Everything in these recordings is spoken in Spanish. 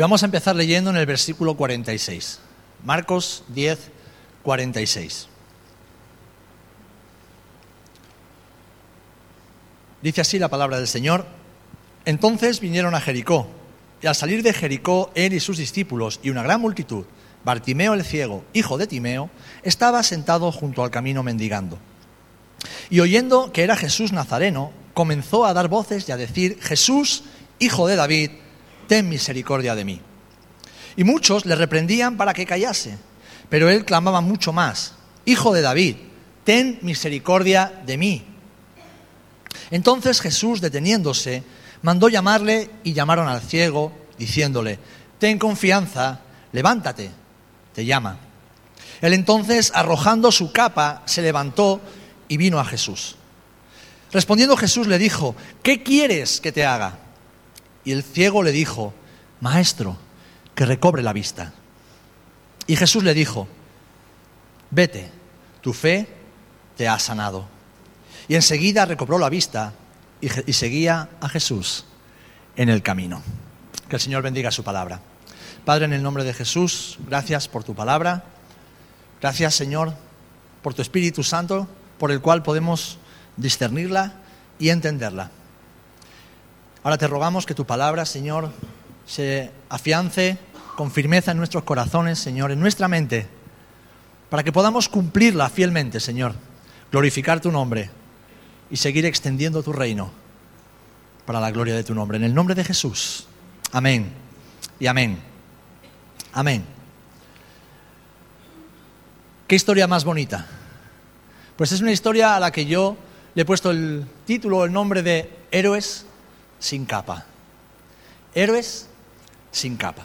Vamos a empezar leyendo en el versículo 46. Marcos 10, 46. Dice así la palabra del Señor. Entonces vinieron a Jericó, y al salir de Jericó, él y sus discípulos y una gran multitud, Bartimeo el ciego, hijo de Timeo, estaba sentado junto al camino mendigando. Y oyendo que era Jesús Nazareno, comenzó a dar voces y a decir, Jesús, hijo de David, ten misericordia de mí. Y muchos le reprendían para que callase, pero él clamaba mucho más, Hijo de David, ten misericordia de mí. Entonces Jesús, deteniéndose, mandó llamarle y llamaron al ciego, diciéndole, Ten confianza, levántate, te llama. Él entonces, arrojando su capa, se levantó y vino a Jesús. Respondiendo Jesús le dijo, ¿qué quieres que te haga? Y el ciego le dijo, Maestro, que recobre la vista. Y Jesús le dijo, vete, tu fe te ha sanado. Y enseguida recobró la vista y, seguía a Jesús en el camino. Que el Señor bendiga su palabra. Padre, en el nombre de Jesús, gracias por tu palabra. Gracias, Señor, por tu Espíritu Santo, por el cual podemos discernirla y entenderla. Ahora te rogamos que tu palabra, Señor, se afiance con firmeza en nuestros corazones, Señor, en nuestra mente, para que podamos cumplirla fielmente, Señor, glorificar tu nombre y seguir extendiendo tu reino para la gloria de tu nombre. En el nombre de Jesús. Amén y amén. Amén. ¿Qué historia más bonita? Pues es una historia a la que yo le he puesto el título, el nombre de Héroes sin capa. Héroes sin capa.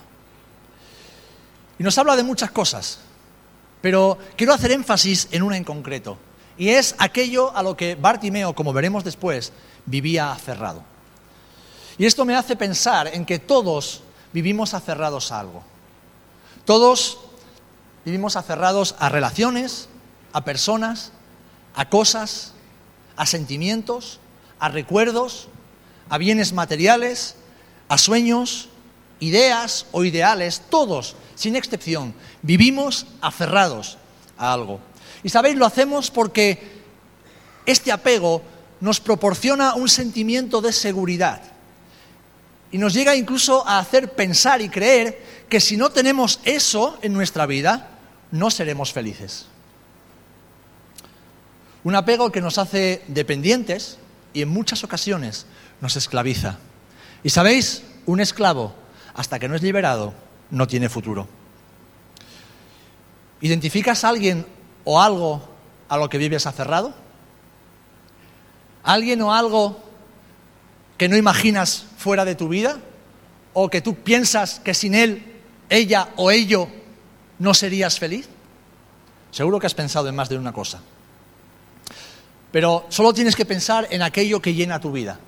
Y nos habla de muchas cosas, pero quiero hacer énfasis en una en concreto, y es aquello a lo que Bartimeo, como veremos después, vivía aferrado. Y esto me hace pensar en que todos vivimos aferrados a algo. Todos vivimos aferrados a relaciones, a personas, a cosas, a sentimientos, a recuerdos, a bienes materiales, a sueños, ideas o ideales, todos, sin excepción, vivimos aferrados a algo. Y sabéis, lo hacemos porque este apego nos proporciona un sentimiento de seguridad y nos llega incluso a hacer pensar y creer que si no tenemos eso en nuestra vida, no seremos felices. Un apego que nos hace dependientes y en muchas ocasiones nos esclaviza. Y sabéis, un esclavo, hasta que no es liberado, no tiene futuro. ¿Identificas a alguien o algo a lo que vives aferrado? ¿Alguien o algo que no imaginas fuera de tu vida? ¿O que tú piensas que sin él, ella o ello no serías feliz? Seguro que has pensado en más de una cosa. Pero solo tienes que pensar en aquello que llena tu vida.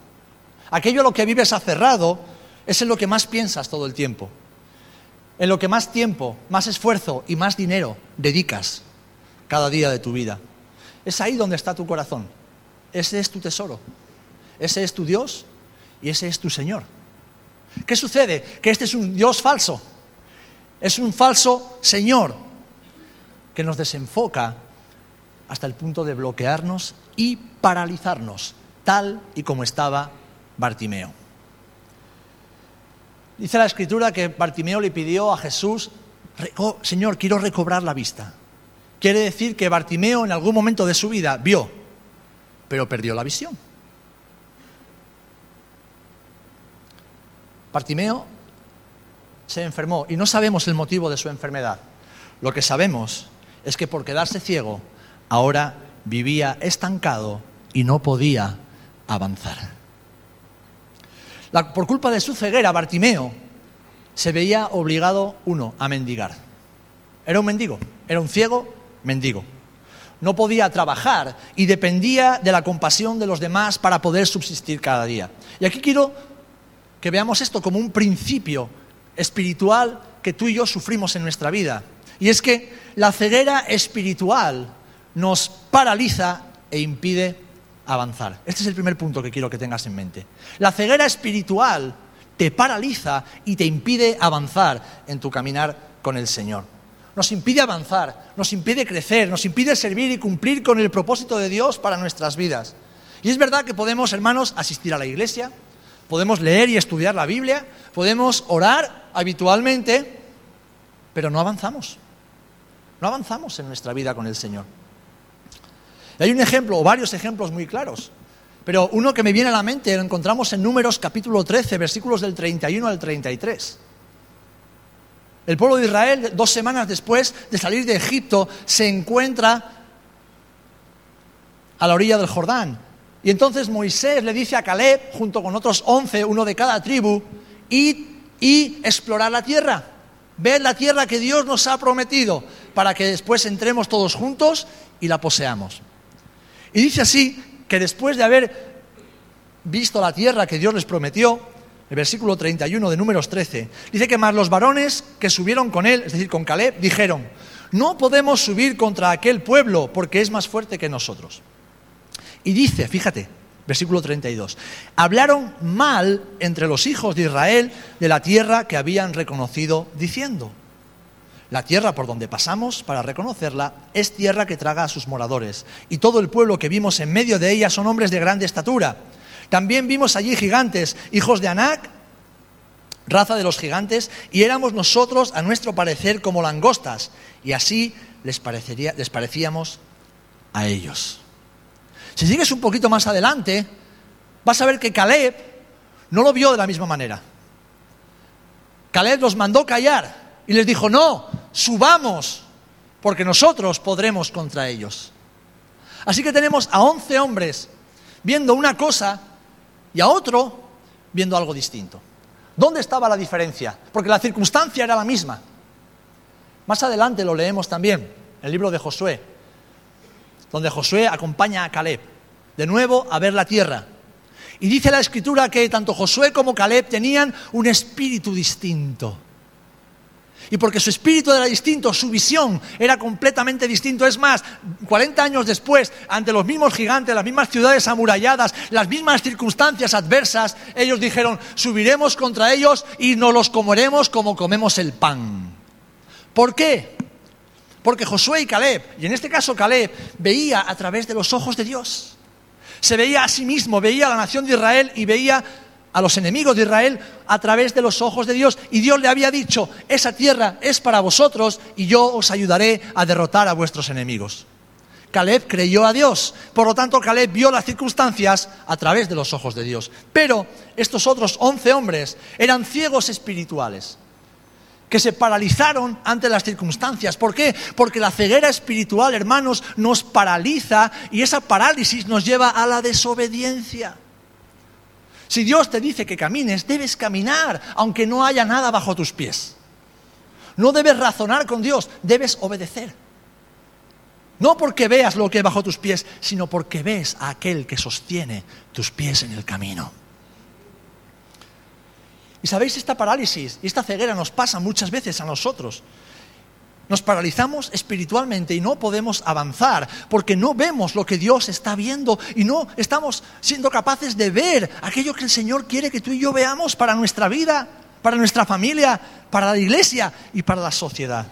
Aquello a lo que vives aferrado es en lo que más piensas todo el tiempo. En lo que más tiempo, más esfuerzo y más dinero dedicas cada día de tu vida. Es ahí donde está tu corazón. Ese es tu tesoro. Ese es tu Dios y ese es tu Señor. ¿Qué sucede? Que este es un Dios falso. Es un falso Señor que nos desenfoca hasta el punto de bloquearnos y paralizarnos, tal y como estaba Bartimeo. Dice la escritura que Bartimeo le pidió a Jesús, Señor, quiero recobrar la vista. Quiere decir que Bartimeo en algún momento de su vida vio, pero perdió la visión. Bartimeo se enfermó y no sabemos el motivo de su enfermedad. Lo que sabemos es que por quedarse ciego, ahora vivía estancado y no podía avanzar por culpa de su ceguera, Bartimeo se veía obligado, uno, a mendigar. Era un mendigo, era un ciego mendigo. No podía trabajar y dependía de la compasión de los demás para poder subsistir cada día. Y aquí quiero que veamos esto como un principio espiritual que tú y yo sufrimos en nuestra vida. Y es que la ceguera espiritual nos paraliza e impide avanzar. Este es el primer punto que quiero que tengas en mente. La ceguera espiritual te paraliza y te impide avanzar en tu caminar con el Señor. Nos impide avanzar, nos impide crecer, nos impide servir y cumplir con el propósito de Dios para nuestras vidas. Y es verdad que podemos, hermanos, asistir a la iglesia, podemos leer y estudiar la Biblia, podemos orar habitualmente, pero no avanzamos. No avanzamos en nuestra vida con el Señor. Y hay un ejemplo, o varios ejemplos muy claros, pero uno que me viene a la mente lo encontramos en Números capítulo 13, versículos del 31 al 33. El pueblo de Israel, dos semanas después de salir de Egipto, se encuentra a la orilla del Jordán. Y entonces Moisés le dice a Caleb, junto con otros once, uno de cada tribu, id y explorar la tierra. Ver la tierra que Dios nos ha prometido para que después entremos todos juntos y la poseamos. Y dice así que después de haber visto la tierra que Dios les prometió, el versículo 31 de números 13, dice que más los varones que subieron con él, es decir, con Caleb, dijeron, no podemos subir contra aquel pueblo porque es más fuerte que nosotros. Y dice, fíjate, versículo 32, hablaron mal entre los hijos de Israel de la tierra que habían reconocido, diciendo, la tierra por donde pasamos para reconocerla es tierra que traga a sus moradores, y todo el pueblo que vimos en medio de ella son hombres de grande estatura. También vimos allí gigantes, hijos de Anac, raza de los gigantes, y éramos nosotros, a nuestro parecer, como langostas, y así les, parecería, les parecíamos a ellos. Si sigues un poquito más adelante, vas a ver que Caleb no lo vio de la misma manera. Caleb los mandó callar y les dijo, no, subamos, porque nosotros podremos contra ellos. Así que tenemos a once hombres viendo una cosa y a otro viendo algo distinto. ¿Dónde estaba la diferencia? Porque la circunstancia era la misma. Más adelante lo leemos también, en el libro de Josué, donde Josué acompaña a Caleb, de nuevo a ver la tierra. Y dice la escritura que tanto Josué como Caleb tenían un espíritu distinto. Y porque su espíritu era distinto, su visión era completamente distinto. Es más, 40 años después, ante los mismos gigantes, las mismas ciudades amuralladas, las mismas circunstancias adversas, ellos dijeron, subiremos contra ellos y nos los comeremos como comemos el pan. ¿Por qué? Porque Josué y Caleb, y en este caso Caleb, veía a través de los ojos de Dios. Se veía a sí mismo, veía a la nación de Israel y veía a los enemigos de Israel a través de los ojos de Dios. Y Dios le había dicho, esa tierra es para vosotros y yo os ayudaré a derrotar a vuestros enemigos. Caleb creyó a Dios, por lo tanto Caleb vio las circunstancias a través de los ojos de Dios. Pero estos otros once hombres eran ciegos espirituales que se paralizaron ante las circunstancias. ¿Por qué? Porque la ceguera espiritual, hermanos, nos paraliza y esa parálisis nos lleva a la desobediencia. Si Dios te dice que camines, debes caminar, aunque no haya nada bajo tus pies. No debes razonar con Dios, debes obedecer. No porque veas lo que hay bajo tus pies, sino porque ves a aquel que sostiene tus pies en el camino. Y sabéis, esta parálisis y esta ceguera nos pasa muchas veces a nosotros. Nos paralizamos espiritualmente y no podemos avanzar porque no vemos lo que Dios está viendo y no estamos siendo capaces de ver aquello que el Señor quiere que tú y yo veamos para nuestra vida, para nuestra familia, para la iglesia y para la sociedad.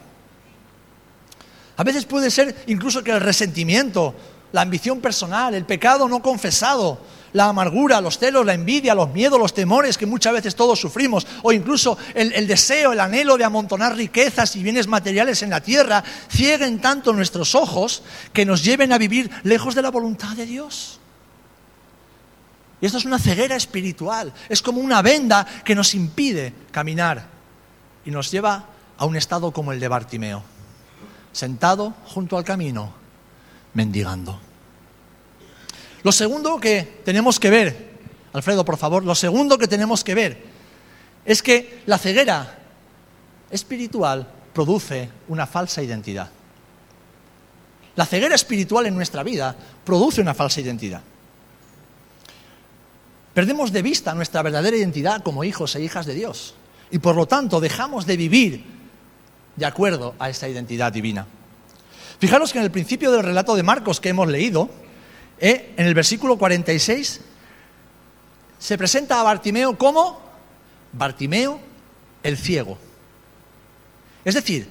A veces puede ser incluso que el resentimiento, la ambición personal, el pecado no confesado, la amargura, los celos, la envidia, los miedos, los temores que muchas veces todos sufrimos, o incluso el, deseo, el anhelo de amontonar riquezas y bienes materiales en la tierra, cieguen tanto nuestros ojos que nos lleven a vivir lejos de la voluntad de Dios. Y esto es una ceguera espiritual, es como una venda que nos impide caminar y nos lleva a un estado como el de Bartimeo, sentado junto al camino, mendigando. Lo segundo que tenemos que ver, Alfredo, por favor, lo segundo que tenemos que ver es que la ceguera espiritual produce una falsa identidad. La ceguera espiritual en nuestra vida produce una falsa identidad. Perdemos de vista nuestra verdadera identidad como hijos e hijas de Dios y por lo tanto dejamos de vivir de acuerdo a esa identidad divina. Fijaros que en el principio del relato de Marcos que hemos leído, ¿Eh? en el versículo 46 se presenta a Bartimeo como Bartimeo el ciego. Es decir,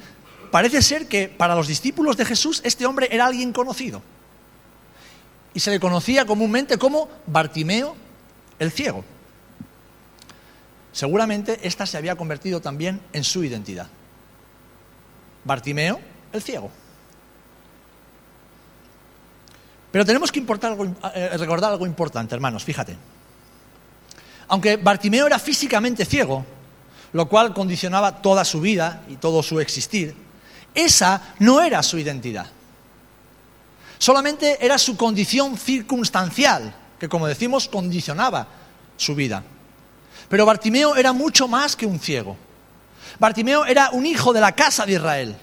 parece ser que para los discípulos de Jesús este hombre era alguien conocido. Y se le conocía comúnmente como Bartimeo el ciego. Seguramente esta se había convertido también en su identidad. Bartimeo el ciego. Pero tenemos que eh, recordar algo importante, hermanos, fíjate. Aunque Bartimeo era físicamente ciego, lo cual condicionaba toda su vida y todo su existir, esa no era su identidad. Solamente era su condición circunstancial, que como decimos condicionaba su vida. Pero Bartimeo era mucho más que un ciego. Bartimeo era un hijo de la casa de Israel.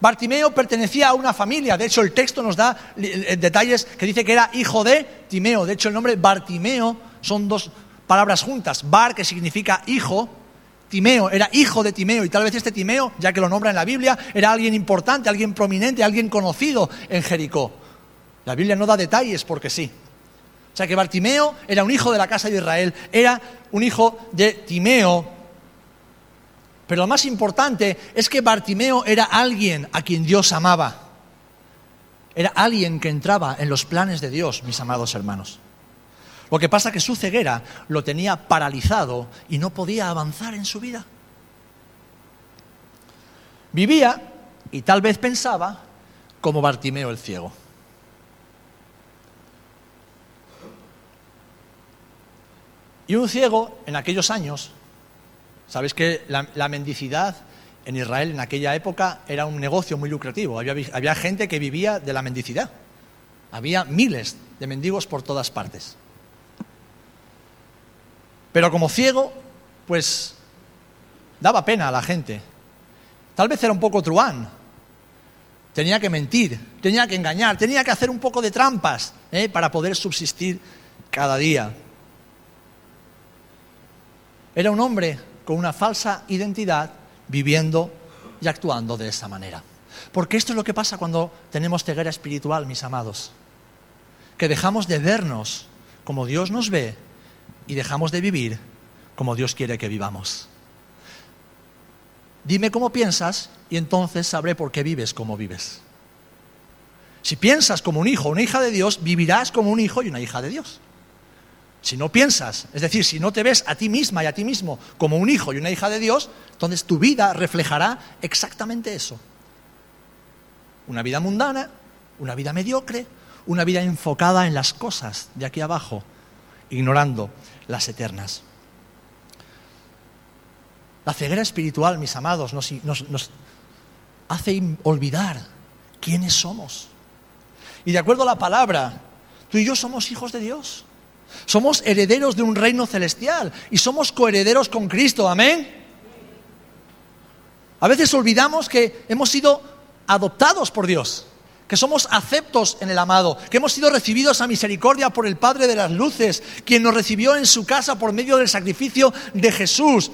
Bartimeo pertenecía a una familia, de hecho el texto nos da detalles que dice que era hijo de Timeo, de hecho el nombre Bartimeo son dos palabras juntas, Bar que significa hijo, Timeo era hijo de Timeo. Y tal vez este Timeo, ya que lo nombra en la Biblia, era alguien importante, alguien prominente, alguien conocido en Jericó. La Biblia no da detalles porque sí. O sea que Bartimeo era un hijo de la casa de Israel, era un hijo de Timeo, pero lo más importante es que Bartimeo era alguien a quien Dios amaba. Era alguien que entraba en los planes de Dios, mis amados hermanos. Lo que pasa es que su ceguera lo tenía paralizado y no podía avanzar en su vida. Vivía y tal vez pensaba como Bartimeo el ciego. Y un ciego en aquellos años Sabéis que la, mendicidad en Israel en aquella época era un negocio muy lucrativo. Había, gente que vivía de la mendicidad. Había miles de mendigos por todas partes. Pero como ciego, pues daba pena a la gente. Tal vez era un poco truán. Tenía que mentir, tenía que engañar, tenía que hacer un poco de trampas ¿eh? para poder subsistir cada día. Era un hombre con una falsa identidad, viviendo y actuando de esa manera. Porque esto es lo que pasa cuando tenemos ceguera espiritual, mis amados. Que dejamos de vernos como Dios nos ve y dejamos de vivir como Dios quiere que vivamos. Dime cómo piensas y entonces sabré por qué vives como vives. Si piensas como un hijo o una hija de Dios, vivirás como un hijo y una hija de Dios. Si no piensas, es decir, si no te ves a ti misma y a ti mismo como un hijo y una hija de Dios, entonces tu vida reflejará exactamente eso. Una vida mundana, una vida mediocre, una vida enfocada en las cosas de aquí abajo, ignorando las eternas. La ceguera espiritual, mis amados, nos, nos hace olvidar quiénes somos. Y de acuerdo a la palabra, tú y yo somos hijos de Dios. Somos herederos de un reino celestial y somos coherederos con Cristo. Amén. A veces olvidamos que hemos sido adoptados por Dios, que somos aceptos en el amado, que hemos sido recibidos a misericordia por el Padre de las Luces, quien nos recibió en su casa por medio del sacrificio de Jesús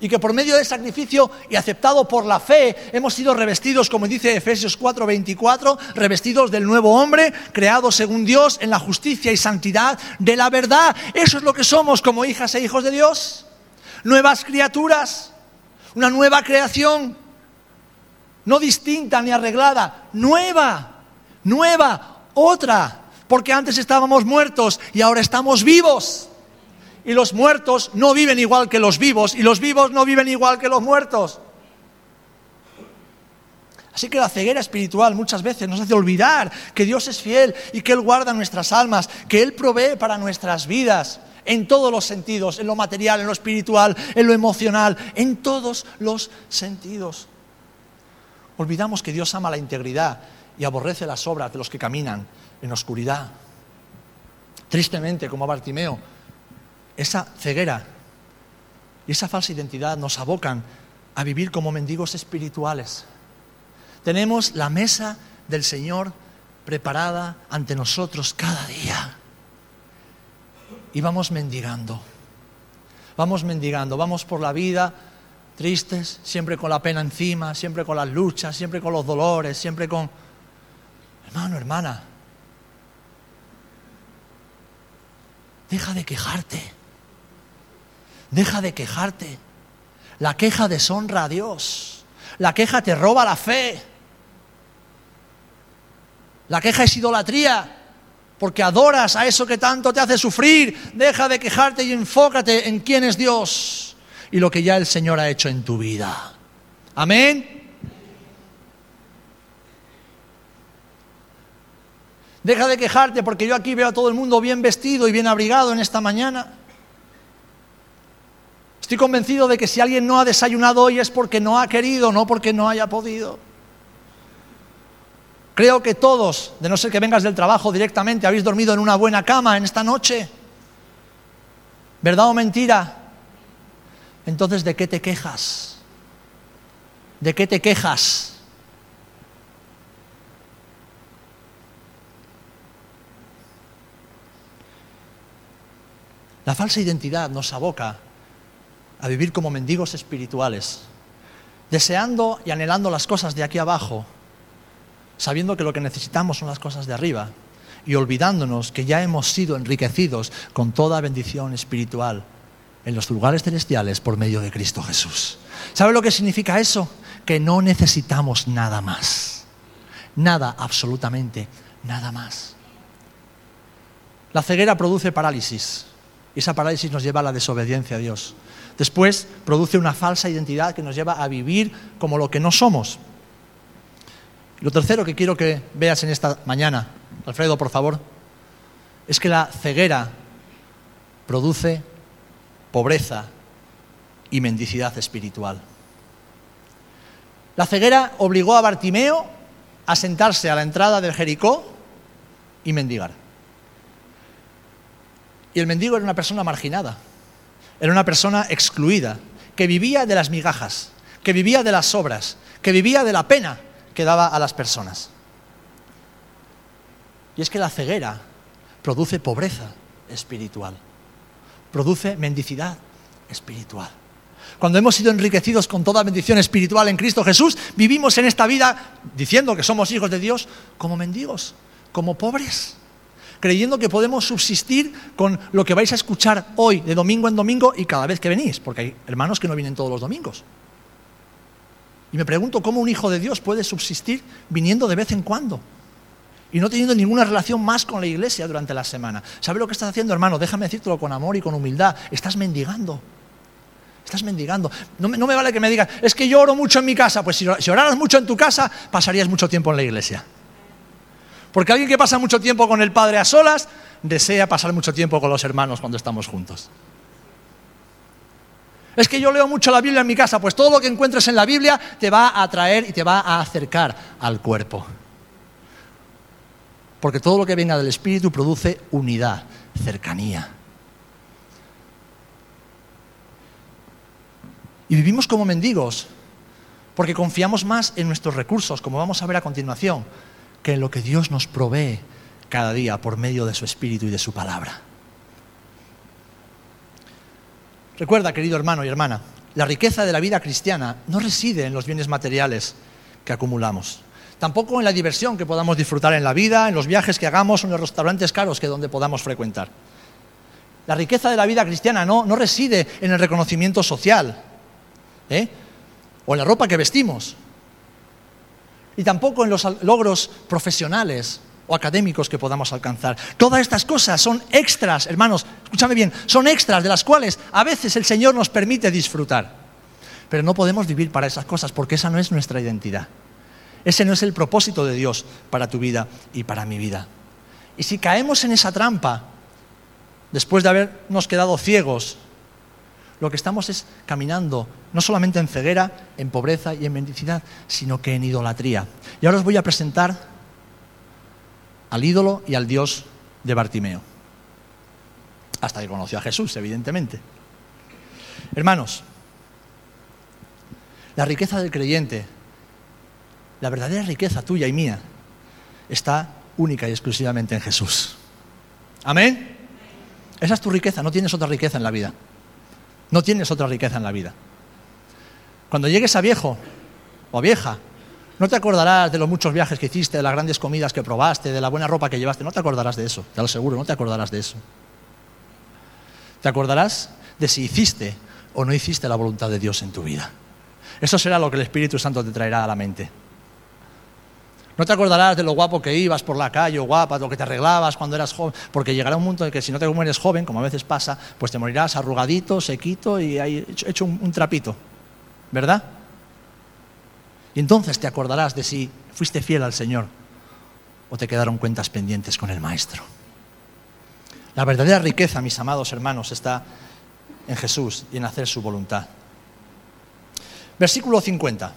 y que por medio del sacrificio y aceptado por la fe hemos sido revestidos, como dice Efesios 4:24, revestidos del nuevo hombre, creado según Dios en la justicia y santidad de la verdad. Eso es lo que somos como hijas e hijos de Dios. Nuevas criaturas, una nueva creación, no distinta ni arreglada, nueva, nueva, otra, porque antes estábamos muertos y ahora estamos vivos y los muertos no viven igual que los vivos y los vivos no viven igual que los muertos. Así que la ceguera espiritual muchas veces nos hace olvidar que Dios es fiel y que Él guarda nuestras almas, que Él provee para nuestras vidas en todos los sentidos, en lo material, en lo espiritual, en lo emocional, en todos los sentidos. Olvidamos que Dios ama la integridad y aborrece las obras de los que caminan en oscuridad. Tristemente, como a Bartimeo, esa ceguera y esa falsa identidad nos abocan a vivir como mendigos espirituales. Tenemos la mesa del Señor preparada ante nosotros cada día. Y vamos mendigando. Vamos mendigando, vamos por la vida tristes, siempre con la pena encima, siempre con las luchas, siempre con los dolores, siempre con... Hermano, hermana, deja de quejarte. Deja de quejarte. La queja deshonra a Dios. La queja te roba la fe. La queja es idolatría, porque adoras a eso que tanto te hace sufrir. Deja de quejarte y enfócate en quién es Dios y lo que ya el Señor ha hecho en tu vida. Amén. Deja de quejarte porque yo aquí veo a todo el mundo bien vestido y bien abrigado en esta mañana. Estoy convencido de que si alguien no ha desayunado hoy es porque no ha querido, no porque no haya podido. Creo que todos, de no ser que vengas del trabajo directamente, habéis dormido en una buena cama en esta noche. ¿Verdad o mentira? Entonces, ¿de qué te quejas? ¿De qué te quejas? La falsa identidad nos aboca a vivir como mendigos espirituales, deseando y anhelando las cosas de aquí abajo, sabiendo que lo que necesitamos son las cosas de arriba y olvidándonos que ya hemos sido enriquecidos con toda bendición espiritual en los lugares celestiales por medio de Cristo Jesús. ¿Sabe lo que significa eso? Que no necesitamos nada más. Nada, absolutamente nada más. La ceguera produce parálisis y esa parálisis nos lleva a la desobediencia a Dios. Después produce una falsa identidad que nos lleva a vivir como lo que no somos. Lo tercero que quiero que veas en esta mañana, Alfredo, por favor, es que la ceguera produce pobreza y mendicidad espiritual. La ceguera obligó a Bartimeo a sentarse a la entrada del Jericó y mendigar. Y el mendigo era una persona marginada, era una persona excluida, que vivía de las migajas, que vivía de las obras, que vivía de la pena que daba a las personas. Y es que la ceguera produce pobreza espiritual, produce mendicidad espiritual. Cuando hemos sido enriquecidos con toda bendición espiritual en Cristo Jesús, vivimos en esta vida diciendo que somos hijos de Dios como mendigos, como pobres creyendo que podemos subsistir con lo que vais a escuchar hoy, de domingo en domingo y cada vez que venís, porque hay hermanos que no vienen todos los domingos. Y me pregunto cómo un hijo de Dios puede subsistir viniendo de vez en cuando y no teniendo ninguna relación más con la iglesia durante la semana. ¿Sabes lo que estás haciendo, hermano? Déjame decírtelo con amor y con humildad. Estás mendigando. Estás mendigando. No me, vale que me digas, es que yo oro mucho en mi casa. Pues si oraras mucho en tu casa, pasarías mucho tiempo en la iglesia. Porque alguien que pasa mucho tiempo con el Padre a solas, desea pasar mucho tiempo con los hermanos cuando estamos juntos. Es que yo leo mucho la Biblia en mi casa, pues todo lo que encuentres en la Biblia te va a atraer y te va a acercar al cuerpo. Porque todo lo que venga del Espíritu produce unidad, cercanía. Y vivimos como mendigos, porque confiamos más en nuestros recursos, como vamos a ver a continuación que en lo que Dios nos provee cada día por medio de su Espíritu y de su palabra. Recuerda, querido hermano y hermana, la riqueza de la vida cristiana no reside en los bienes materiales que acumulamos, tampoco en la diversión que podamos disfrutar en la vida, en los viajes que hagamos o en los restaurantes caros que donde podamos frecuentar. La riqueza de la vida cristiana no, no reside en el reconocimiento social ¿eh? o en la ropa que vestimos, y tampoco en los logros profesionales o académicos que podamos alcanzar. Todas estas cosas son extras, hermanos, escúchame bien, son extras de las cuales a veces el Señor nos permite disfrutar. Pero no podemos vivir para esas cosas porque esa no es nuestra identidad. Ese no es el propósito de Dios para tu vida y para mi vida. Y si caemos en esa trampa, después de habernos quedado ciegos lo que estamos es caminando no solamente en ceguera, en pobreza y en mendicidad, sino que en idolatría. Y ahora os voy a presentar al ídolo y al Dios de Bartimeo. Hasta que conoció a Jesús, evidentemente. Hermanos, la riqueza del creyente, la verdadera riqueza tuya y mía, está única y exclusivamente en Jesús. Amén. Esa es tu riqueza, no tienes otra riqueza en la vida. No tienes otra riqueza en la vida. Cuando llegues a viejo o a vieja, no te acordarás de los muchos viajes que hiciste, de las grandes comidas que probaste, de la buena ropa que llevaste. No te acordarás de eso, te lo aseguro, no te acordarás de eso. Te acordarás de si hiciste o no hiciste la voluntad de Dios en tu vida. Eso será lo que el Espíritu Santo te traerá a la mente. No te acordarás de lo guapo que ibas por la calle, o guapa, lo que te arreglabas cuando eras joven, porque llegará un punto en que si no te mueres joven, como a veces pasa, pues te morirás arrugadito, sequito y hecho un trapito, ¿verdad? Y entonces te acordarás de si fuiste fiel al Señor o te quedaron cuentas pendientes con el Maestro. La verdadera riqueza, mis amados hermanos, está en Jesús y en hacer su voluntad. Versículo 50.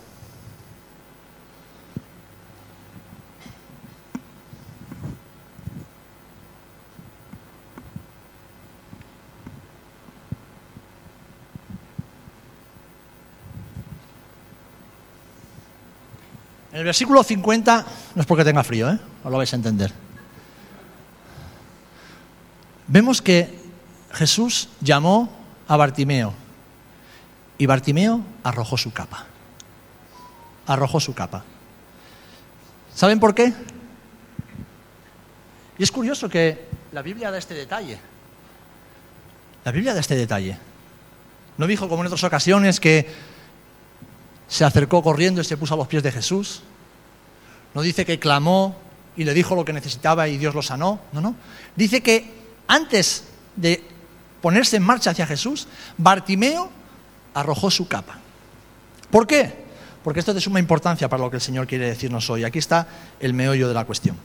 En el versículo 50, no es porque tenga frío, ¿eh? No lo vais a entender. Vemos que Jesús llamó a Bartimeo y Bartimeo arrojó su capa. Arrojó su capa. ¿Saben por qué? Y es curioso que la Biblia da este detalle. La Biblia da este detalle. No dijo como en otras ocasiones que se acercó corriendo y se puso a los pies de Jesús. No dice que clamó y le dijo lo que necesitaba y Dios lo sanó. No, no. Dice que antes de ponerse en marcha hacia Jesús, Bartimeo arrojó su capa. ¿Por qué? Porque esto es de suma importancia para lo que el Señor quiere decirnos hoy. Aquí está el meollo de la cuestión.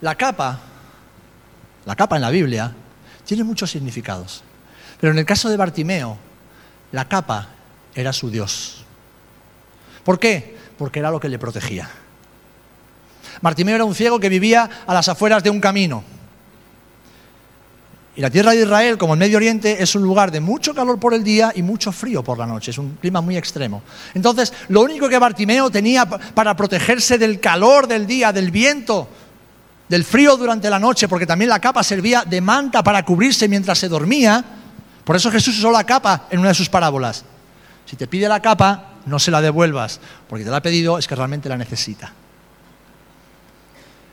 La capa, la capa en la Biblia, tiene muchos significados. Pero en el caso de Bartimeo, la capa era su Dios. ¿Por qué? Porque era lo que le protegía. Bartimeo era un ciego que vivía a las afueras de un camino. Y la tierra de Israel, como el Medio Oriente, es un lugar de mucho calor por el día y mucho frío por la noche. Es un clima muy extremo. Entonces, lo único que Bartimeo tenía para protegerse del calor del día, del viento, del frío durante la noche, porque también la capa servía de manta para cubrirse mientras se dormía, por eso Jesús usó la capa en una de sus parábolas. Si te pide la capa, no se la devuelvas, porque te la ha pedido, es que realmente la necesita.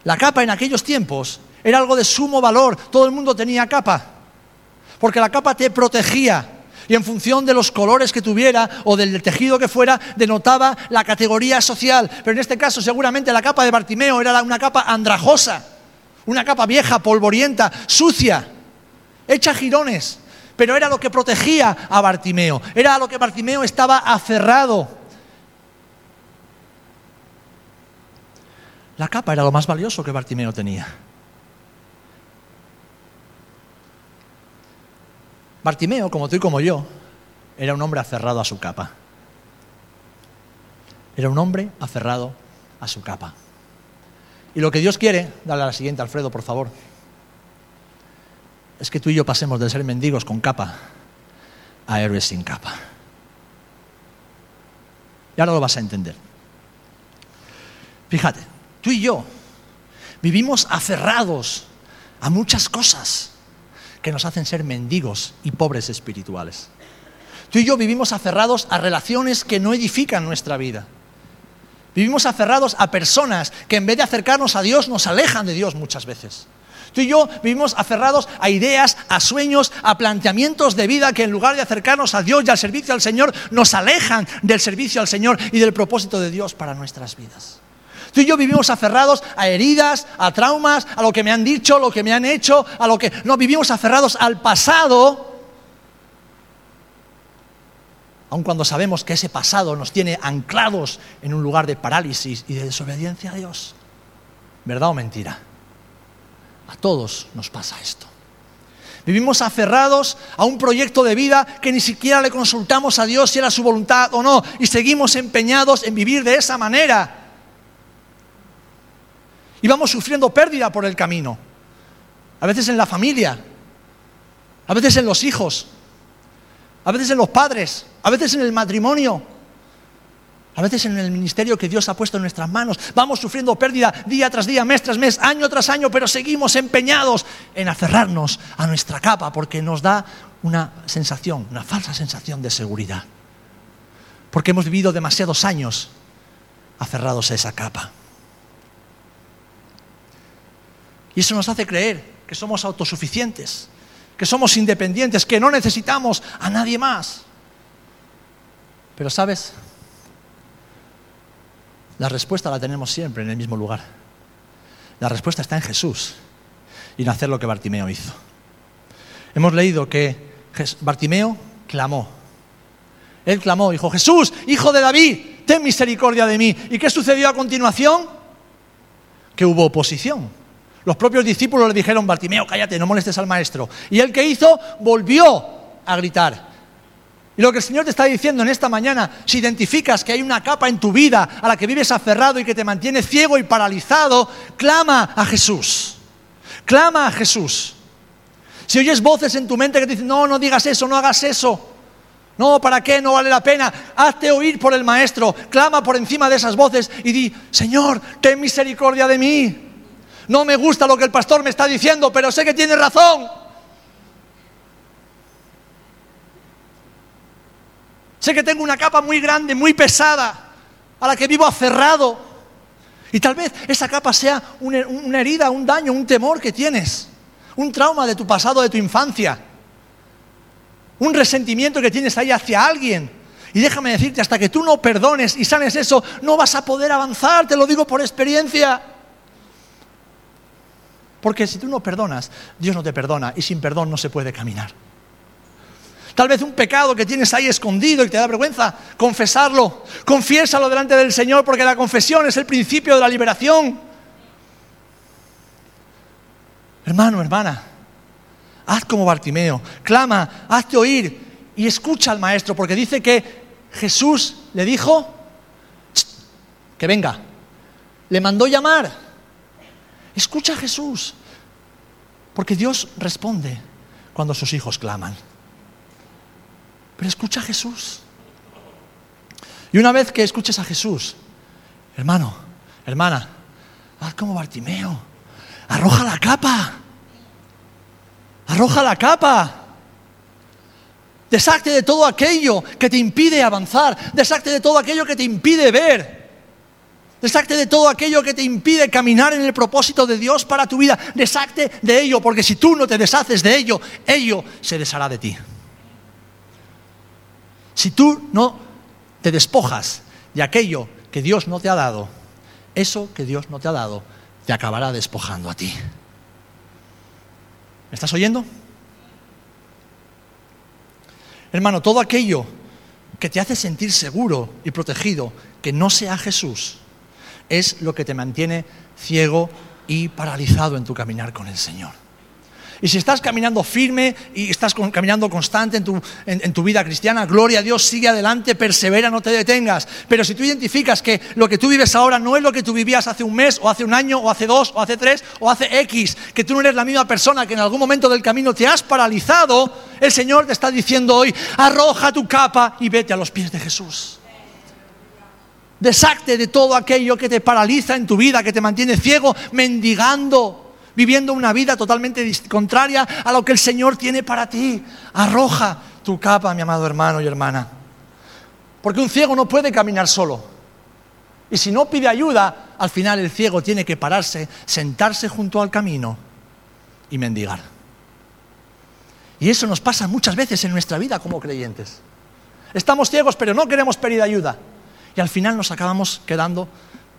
La capa en aquellos tiempos era algo de sumo valor, todo el mundo tenía capa, porque la capa te protegía y en función de los colores que tuviera o del tejido que fuera, denotaba la categoría social. Pero en este caso seguramente la capa de Bartimeo era una capa andrajosa, una capa vieja, polvorienta, sucia, hecha jirones pero era lo que protegía a Bartimeo, era a lo que Bartimeo estaba aferrado. La capa era lo más valioso que Bartimeo tenía. Bartimeo, como tú y como yo, era un hombre aferrado a su capa. Era un hombre aferrado a su capa. Y lo que Dios quiere, dale a la siguiente, Alfredo, por favor es que tú y yo pasemos de ser mendigos con capa a héroes sin capa. Y ahora lo vas a entender. Fíjate, tú y yo vivimos aferrados a muchas cosas que nos hacen ser mendigos y pobres espirituales. Tú y yo vivimos aferrados a relaciones que no edifican nuestra vida. Vivimos aferrados a personas que en vez de acercarnos a Dios nos alejan de Dios muchas veces. Tú y yo vivimos aferrados a ideas, a sueños, a planteamientos de vida que en lugar de acercarnos a Dios y al servicio al Señor, nos alejan del servicio al Señor y del propósito de Dios para nuestras vidas. Tú y yo vivimos aferrados a heridas, a traumas, a lo que me han dicho, lo que me han hecho, a lo que... No, vivimos aferrados al pasado, aun cuando sabemos que ese pasado nos tiene anclados en un lugar de parálisis y de desobediencia a Dios. ¿Verdad o mentira? A todos nos pasa esto. Vivimos aferrados a un proyecto de vida que ni siquiera le consultamos a Dios si era su voluntad o no, y seguimos empeñados en vivir de esa manera. Y vamos sufriendo pérdida por el camino. A veces en la familia, a veces en los hijos, a veces en los padres, a veces en el matrimonio, a veces en el ministerio que Dios ha puesto en nuestras manos vamos sufriendo pérdida día tras día, mes tras mes, año tras año, pero seguimos empeñados en aferrarnos a nuestra capa porque nos da una sensación, una falsa sensación de seguridad. Porque hemos vivido demasiados años aferrados a esa capa. Y eso nos hace creer que somos autosuficientes, que somos independientes, que no necesitamos a nadie más. Pero sabes, la respuesta la tenemos siempre en el mismo lugar. La respuesta está en Jesús y en hacer lo que Bartimeo hizo. Hemos leído que Bartimeo clamó. Él clamó, dijo, Jesús, hijo de David, ten misericordia de mí. ¿Y qué sucedió a continuación? Que hubo oposición. Los propios discípulos le dijeron, Bartimeo, cállate, no molestes al maestro. Y él que hizo, volvió a gritar. Y lo que el Señor te está diciendo en esta mañana, si identificas que hay una capa en tu vida a la que vives aferrado y que te mantiene ciego y paralizado, clama a Jesús. Clama a Jesús. Si oyes voces en tu mente que te dicen, no, no digas eso, no hagas eso. No, ¿para qué? No vale la pena. Hazte oír por el Maestro. Clama por encima de esas voces y di, Señor, ten misericordia de mí. No me gusta lo que el pastor me está diciendo, pero sé que tiene razón. Sé que tengo una capa muy grande, muy pesada, a la que vivo aferrado. Y tal vez esa capa sea una herida, un daño, un temor que tienes, un trauma de tu pasado, de tu infancia, un resentimiento que tienes ahí hacia alguien. Y déjame decirte, hasta que tú no perdones y sanes eso, no vas a poder avanzar, te lo digo por experiencia. Porque si tú no perdonas, Dios no te perdona y sin perdón no se puede caminar. Tal vez un pecado que tienes ahí escondido y te da vergüenza confesarlo. Confiésalo delante del Señor porque la confesión es el principio de la liberación. Hermano, hermana, haz como Bartimeo, clama, hazte oír y escucha al maestro porque dice que Jesús le dijo que venga, le mandó llamar. Escucha a Jesús, porque Dios responde cuando sus hijos claman. Pero escucha a Jesús. Y una vez que escuches a Jesús, hermano, hermana, haz como Bartimeo, arroja la capa, arroja la capa. Desacte de todo aquello que te impide avanzar, desacte de todo aquello que te impide ver. Desacte de todo aquello que te impide caminar en el propósito de Dios para tu vida. Desacte de ello, porque si tú no te deshaces de ello, ello se deshará de ti. Si tú no te despojas de aquello que Dios no te ha dado, eso que Dios no te ha dado te acabará despojando a ti. ¿Me estás oyendo? Hermano, todo aquello que te hace sentir seguro y protegido, que no sea Jesús, es lo que te mantiene ciego y paralizado en tu caminar con el Señor. Y si estás caminando firme y estás caminando constante en tu, vida cristiana, gloria a Dios, sigue adelante, persevera, no te detengas. Pero si tú identificas que lo que tú vives ahora no es lo que tú vivías hace un mes, o hace un año, o hace dos, o hace tres, o hace X, que tú no eres la misma persona, que en algún momento del camino te has paralizado, el Señor te está diciendo hoy, arroja tu capa y vete a los pies de Jesús. Desacte de todo aquello que te paraliza en tu vida, que te mantiene ciego, mendigando viviendo una vida totalmente contraria a lo que el Señor tiene para ti. Arroja tu capa, mi amado hermano y hermana. Porque un ciego no puede caminar solo. Y si no pide ayuda, al final el ciego tiene que pararse, sentarse junto al camino y mendigar. Y eso nos pasa muchas veces en nuestra vida como creyentes. Estamos ciegos, pero no queremos pedir ayuda. Y al final nos acabamos quedando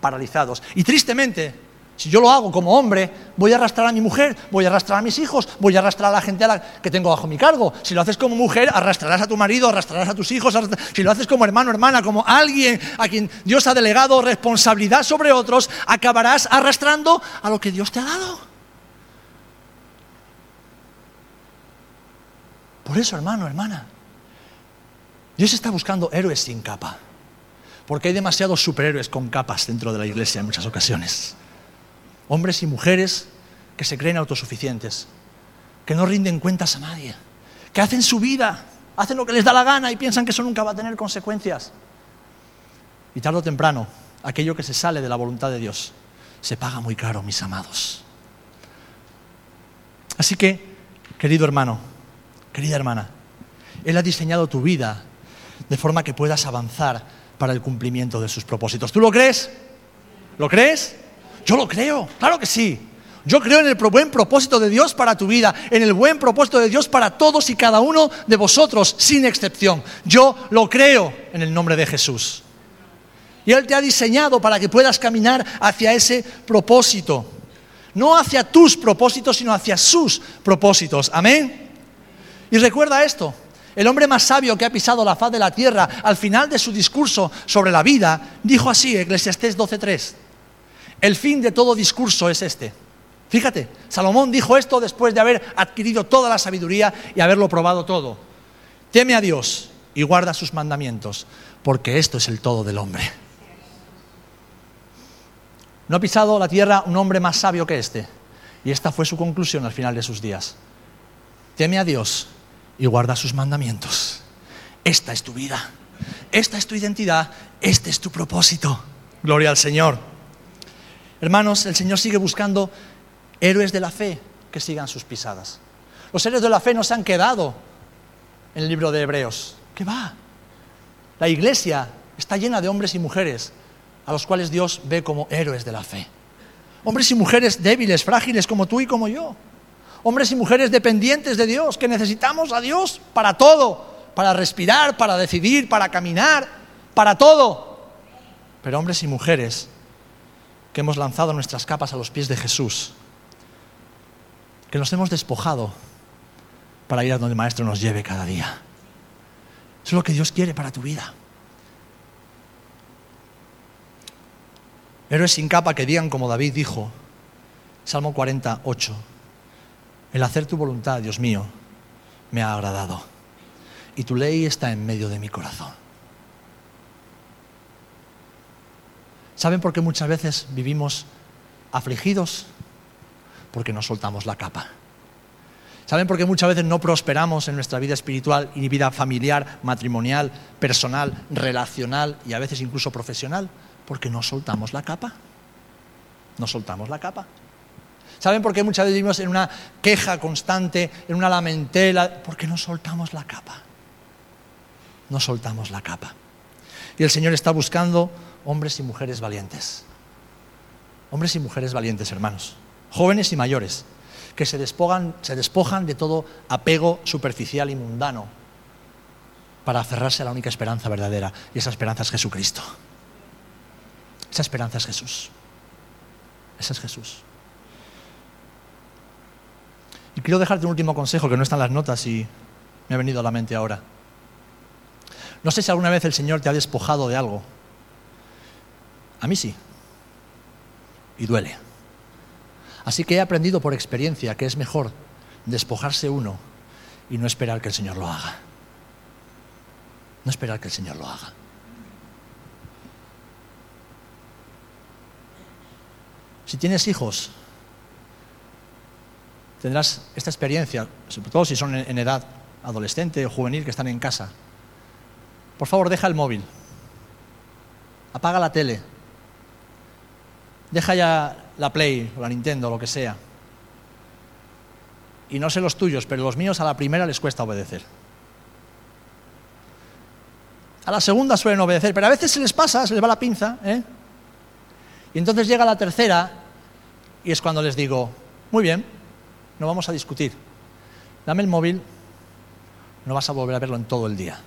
paralizados. Y tristemente, si yo lo hago como hombre, voy a arrastrar a mi mujer, voy a arrastrar a mis hijos, voy a arrastrar a la gente que tengo bajo mi cargo. Si lo haces como mujer, arrastrarás a tu marido, arrastrarás a tus hijos. Si lo haces como hermano, hermana, como alguien a quien Dios ha delegado responsabilidad sobre otros, acabarás arrastrando a lo que Dios te ha dado. Por eso, hermano, hermana, Dios está buscando héroes sin capa. Porque hay demasiados superhéroes con capas dentro de la iglesia en muchas ocasiones hombres y mujeres que se creen autosuficientes, que no rinden cuentas a nadie, que hacen su vida, hacen lo que les da la gana y piensan que eso nunca va a tener consecuencias. Y tarde o temprano, aquello que se sale de la voluntad de Dios se paga muy caro, mis amados. Así que, querido hermano, querida hermana, Él ha diseñado tu vida de forma que puedas avanzar para el cumplimiento de sus propósitos. ¿Tú lo crees? ¿Lo crees? Yo lo creo, claro que sí. Yo creo en el buen propósito de Dios para tu vida, en el buen propósito de Dios para todos y cada uno de vosotros, sin excepción. Yo lo creo en el nombre de Jesús. Y Él te ha diseñado para que puedas caminar hacia ese propósito. No hacia tus propósitos, sino hacia sus propósitos. Amén. Y recuerda esto, el hombre más sabio que ha pisado la faz de la tierra, al final de su discurso sobre la vida, dijo así, Eclesiastés 12.3, el fin de todo discurso es este Fíjate, Salomón dijo esto después de haber adquirido toda la sabiduría y haberlo probado todo. Teme a Dios y guarda sus mandamientos, porque esto es el todo del hombre. No ha pisado la tierra un hombre más sabio que este. Y esta fue su conclusión al final de sus días. Teme a Dios y guarda sus mandamientos. Esta es tu vida, esta es tu identidad, este es tu propósito. Gloria al Señor. Hermanos, el Señor sigue buscando héroes de la fe que sigan sus pisadas. Los héroes de la fe no se han quedado en el libro de Hebreos. ¿Qué va? La iglesia está llena de hombres y mujeres a los cuales Dios ve como héroes de la fe. Hombres y mujeres débiles, frágiles como tú y como yo. Hombres y mujeres dependientes de Dios, que necesitamos a Dios para todo, para respirar, para decidir, para caminar, para todo. Pero hombres y mujeres que hemos lanzado nuestras capas a los pies de Jesús que nos hemos despojado para ir a donde el Maestro nos lleve cada día. Eso es lo que Dios quiere para tu vida. Héroes sin capa que digan como David dijo, Salmo 48, el hacer tu voluntad, Dios mío, me ha agradado. Y tu ley está en medio de mi corazón. ¿Saben por qué muchas veces vivimos afligidos? porque no soltamos la capa. ¿Saben por qué muchas veces no prosperamos en nuestra vida espiritual y vida familiar, matrimonial, personal, relacional y a veces incluso profesional? Porque no soltamos la capa. No soltamos la capa. ¿Saben por qué muchas veces vivimos en una queja constante, en una lamentela? Porque no soltamos la capa. No soltamos la capa. Y el Señor está buscando hombres y mujeres valientes. Hombres y mujeres valientes, hermanos jóvenes y mayores, que se despojan, se despojan de todo apego superficial y mundano para aferrarse a la única esperanza verdadera, y esa esperanza es Jesucristo. Esa esperanza es Jesús. Ese es Jesús. Y quiero dejarte un último consejo que no está en las notas y me ha venido a la mente ahora. No sé si alguna vez el Señor te ha despojado de algo. A mí sí. Y duele. Así que he aprendido por experiencia que es mejor despojarse uno y no esperar que el Señor lo haga. No esperar que el Señor lo haga. Si tienes hijos, tendrás esta experiencia, sobre todo si son en edad adolescente o juvenil que están en casa. Por favor, deja el móvil. Apaga la tele. Deja ya la Play o la Nintendo, lo que sea. Y no sé los tuyos, pero los míos a la primera les cuesta obedecer. A la segunda suelen obedecer, pero a veces se les pasa, se les va la pinza. ¿eh? Y entonces llega la tercera y es cuando les digo, muy bien, no vamos a discutir. Dame el móvil, no vas a volver a verlo en todo el día.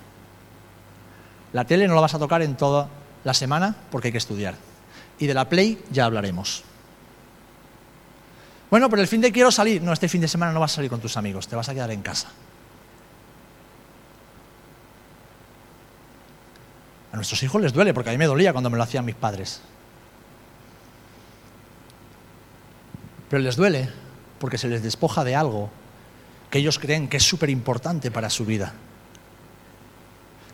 La tele no la vas a tocar en toda la semana porque hay que estudiar. Y de la Play ya hablaremos. Bueno, pero el fin de quiero salir. No, este fin de semana no vas a salir con tus amigos, te vas a quedar en casa. A nuestros hijos les duele, porque a mí me dolía cuando me lo hacían mis padres. Pero les duele porque se les despoja de algo que ellos creen que es súper importante para su vida.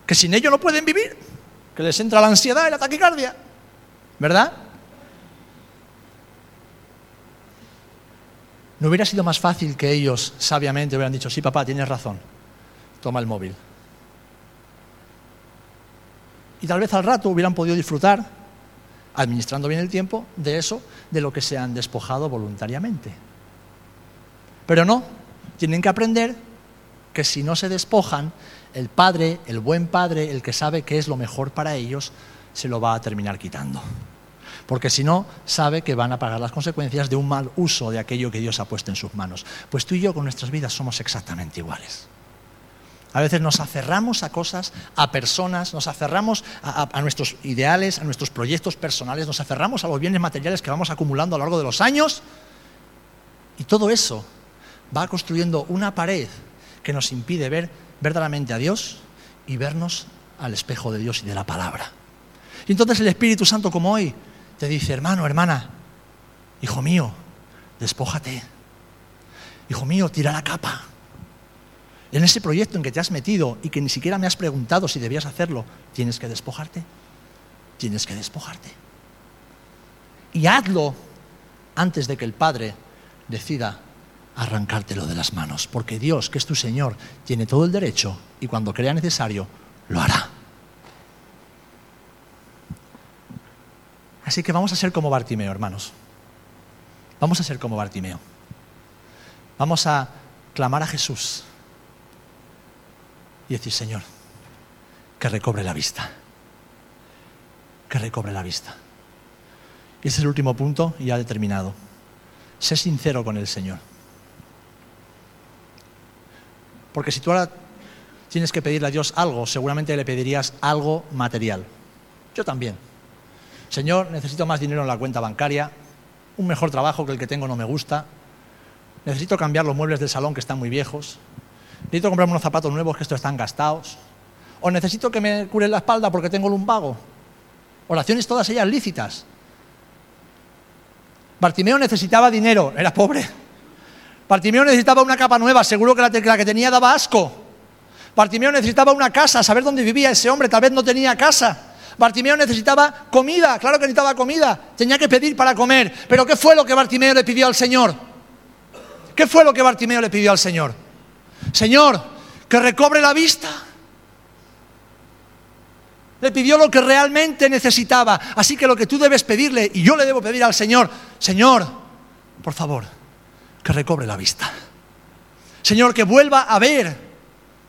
Que sin ello no pueden vivir, que les entra la ansiedad y la taquicardia. ¿Verdad? ¿No hubiera sido más fácil que ellos sabiamente hubieran dicho, sí, papá, tienes razón, toma el móvil? Y tal vez al rato hubieran podido disfrutar, administrando bien el tiempo, de eso, de lo que se han despojado voluntariamente. Pero no, tienen que aprender que si no se despojan, el padre, el buen padre, el que sabe qué es lo mejor para ellos, se lo va a terminar quitando. Porque si no, sabe que van a pagar las consecuencias de un mal uso de aquello que Dios ha puesto en sus manos. Pues tú y yo con nuestras vidas somos exactamente iguales. A veces nos aferramos a cosas, a personas, nos aferramos a, nuestros ideales, a nuestros proyectos personales, nos aferramos a los bienes materiales que vamos acumulando a lo largo de los años y todo eso va construyendo una pared que nos impide ver verdaderamente a Dios y vernos al espejo de Dios y de la palabra. Y entonces el Espíritu Santo como hoy te dice, hermano, hermana, hijo mío, despójate. Hijo mío, tira la capa. En ese proyecto en que te has metido y que ni siquiera me has preguntado si debías hacerlo, tienes que despojarte. Tienes que despojarte. Y hazlo antes de que el Padre decida arrancártelo de las manos, porque Dios, que es tu Señor, tiene todo el derecho y cuando crea necesario, lo hará. Así que vamos a ser como Bartimeo, hermanos. Vamos a ser como Bartimeo. Vamos a clamar a Jesús y decir, Señor, que recobre la vista. Que recobre la vista. Y ese es el último punto y ya he terminado. Sé sincero con el Señor. Porque si tú ahora tienes que pedirle a Dios algo, seguramente le pedirías algo material. Yo también. Señor, necesito más dinero en la cuenta bancaria, un mejor trabajo que el que tengo no me gusta, necesito cambiar los muebles del salón que están muy viejos, necesito comprarme unos zapatos nuevos que estos están gastados, o necesito que me cure la espalda porque tengo lumbago. Oraciones todas ellas lícitas. Bartimeo necesitaba dinero, era pobre. Bartimeo necesitaba una capa nueva, seguro que la, que tenía daba asco. Bartimeo necesitaba una casa, saber dónde vivía ese hombre, tal vez no tenía casa. Bartimeo necesitaba comida, claro que necesitaba comida, tenía que pedir para comer. Pero ¿qué fue lo que Bartimeo le pidió al Señor? ¿Qué fue lo que Bartimeo le pidió al Señor? Señor, que recobre la vista. Le pidió lo que realmente necesitaba. Así que lo que tú debes pedirle, y yo le debo pedir al Señor, Señor, por favor, que recobre la vista. Señor, que vuelva a ver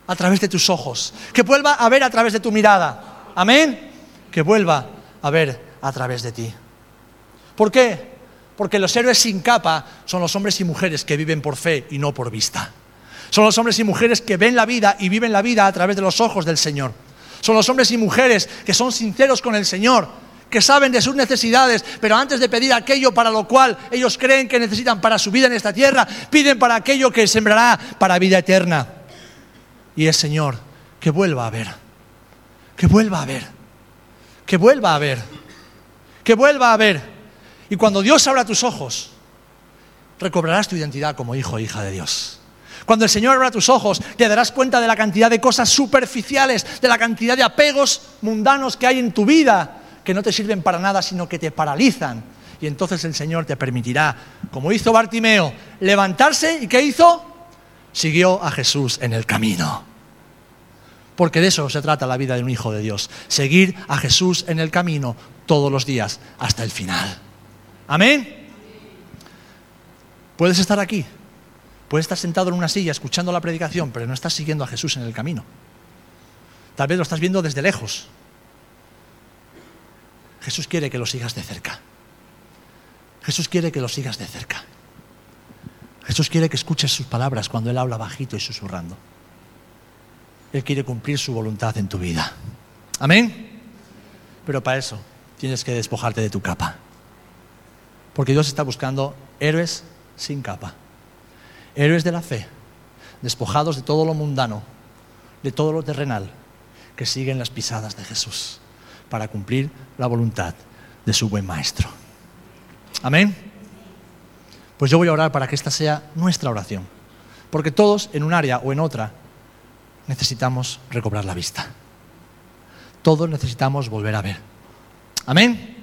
a través de tus ojos, que vuelva a ver a través de tu mirada. Amén. Que vuelva a ver a través de ti. ¿Por qué? Porque los héroes sin capa son los hombres y mujeres que viven por fe y no por vista. Son los hombres y mujeres que ven la vida y viven la vida a través de los ojos del Señor. Son los hombres y mujeres que son sinceros con el Señor, que saben de sus necesidades, pero antes de pedir aquello para lo cual ellos creen que necesitan para su vida en esta tierra, piden para aquello que sembrará para vida eterna. Y es Señor, que vuelva a ver, que vuelva a ver, que vuelva a ver, que vuelva a ver. Y cuando Dios abra tus ojos, recobrarás tu identidad como hijo e hija de Dios. Cuando el Señor abra tus ojos, te darás cuenta de la cantidad de cosas superficiales, de la cantidad de apegos mundanos que hay en tu vida, que no te sirven para nada, sino que te paralizan. Y entonces el Señor te permitirá, como hizo Bartimeo, levantarse y ¿qué hizo? Siguió a Jesús en el camino. Porque de eso se trata la vida de un hijo de Dios, seguir a Jesús en el camino todos los días hasta el final. Amén. Puedes estar aquí, puedes estar sentado en una silla escuchando la predicación, pero no estás siguiendo a Jesús en el camino. Tal vez lo estás viendo desde lejos, Jesús quiere que lo sigas de cerca. Jesús quiere que lo sigas de cerca. Jesús quiere que escuches sus palabras cuando Él habla bajito y susurrando. Él quiere cumplir su voluntad en tu vida. Amén. Pero para eso tienes que despojarte de tu capa. Porque Dios está buscando héroes sin capa. Héroes de la fe, despojados de todo lo mundano, de todo lo terrenal, que siguen las pisadas de Jesús para cumplir la voluntad de su buen maestro. Amén. Pues yo voy a orar para que esta sea nuestra oración. Porque todos, en un área o en otra, necesitamos recobrar la vista. Todos necesitamos volver a ver. Amén.